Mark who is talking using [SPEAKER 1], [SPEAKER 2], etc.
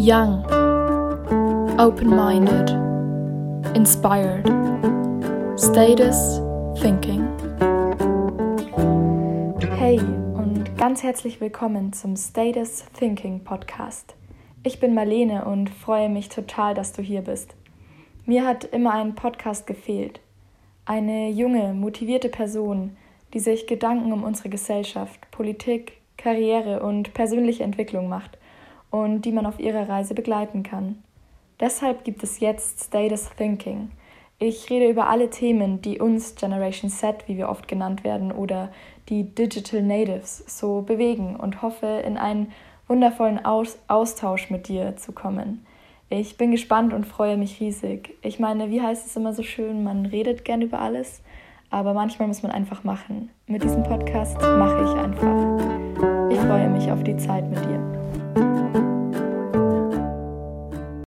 [SPEAKER 1] Young, open minded, inspired, status thinking. Hey und ganz herzlich willkommen zum Status Thinking Podcast. Ich bin Marlene und freue mich total, dass du hier bist. Mir hat immer ein Podcast gefehlt. Eine junge, motivierte Person, die sich Gedanken um unsere Gesellschaft, Politik, Karriere und persönliche Entwicklung macht und die man auf ihrer Reise begleiten kann. Deshalb gibt es jetzt Status Thinking. Ich rede über alle Themen, die uns Generation Z, wie wir oft genannt werden, oder die Digital Natives so bewegen und hoffe, in einen wundervollen Aus Austausch mit dir zu kommen. Ich bin gespannt und freue mich riesig. Ich meine, wie heißt es immer so schön, man redet gern über alles, aber manchmal muss man einfach machen. Mit diesem Podcast mache ich einfach. Ich freue mich auf die Zeit mit dir.